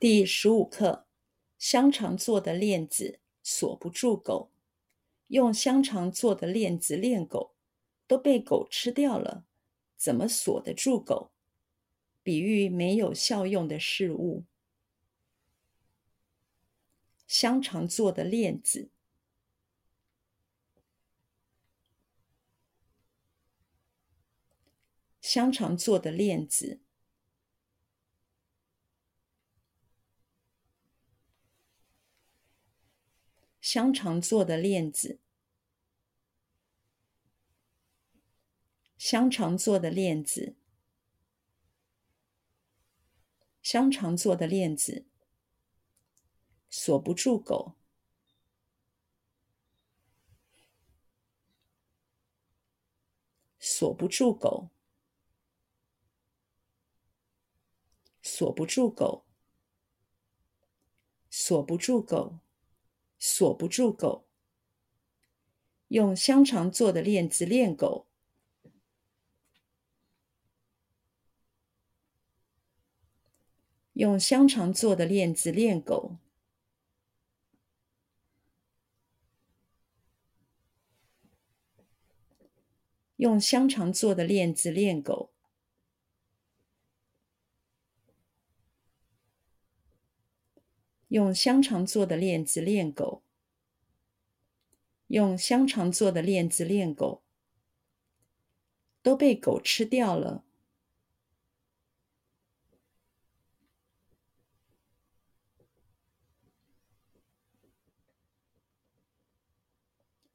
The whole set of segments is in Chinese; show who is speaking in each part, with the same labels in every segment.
Speaker 1: 第十五课：香肠做的链子锁不住狗。用香肠做的链子链狗，都被狗吃掉了，怎么锁得住狗？比喻没有效用的事物。香肠做的链子，香肠做的链子。香肠做的链子，香肠做的链子，香肠做的链子，锁不住狗，锁不住狗，锁不住狗，锁不住狗。锁不住狗，用香肠做的链子链狗，用香肠做的链子链狗，用香肠做的链子链狗。用香肠做的链子链狗，用香肠做的链子链狗，都被狗吃掉了，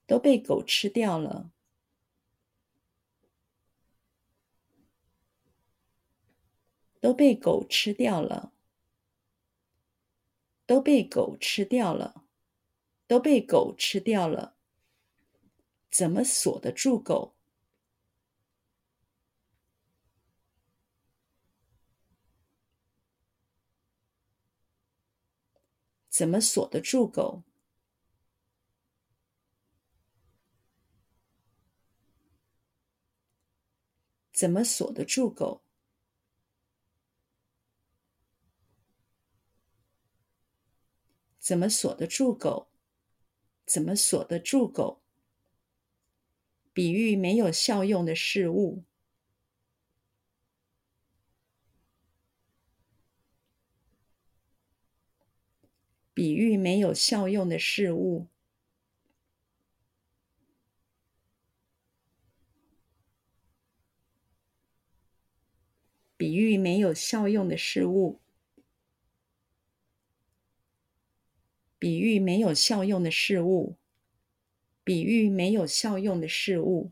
Speaker 1: 都被狗吃掉了，都被狗吃掉了。都被狗吃掉了，都被狗吃掉了，怎么锁得住狗？怎么锁得住狗？怎么锁得住狗？怎么锁得住狗？怎么锁得住狗？比喻没有效用的事物。比喻没有效用的事物。比喻没有效用的事物。比喻没有效用的事物，比喻没有效用的事物。